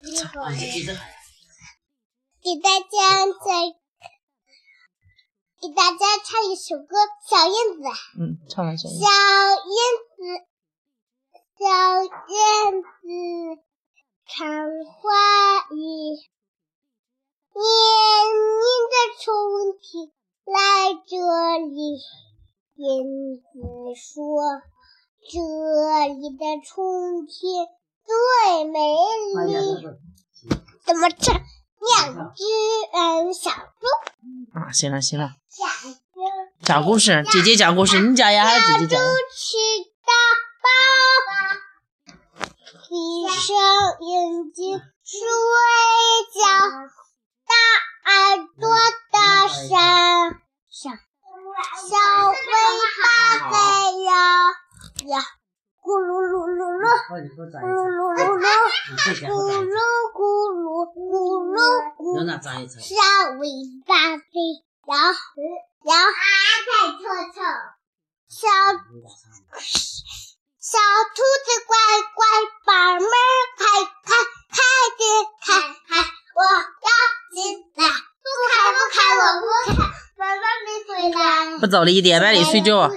给大家再给大家唱一首歌《小燕子》。嗯，唱完小燕子。小燕子，小燕子，看花语。年年的春天来这里，燕子说：“这里的春天最美丽。”怎么唱？两只嗯小猪。啊，行了行了。讲故事，姐姐讲故事，你讲呀还是姐姐讲？吃的饱，闭上眼睛睡觉。大耳朵的山上，小尾巴在摇摇，咕噜噜噜噜，咕噜噜噜噜，咕噜咕噜咕噜咕，小尾巴在摇摇，太臭臭，小小兔子乖乖把门开开，开的开开，我要进来。不开不开，我不开，妈妈没回来。不早了一点，晚点睡觉。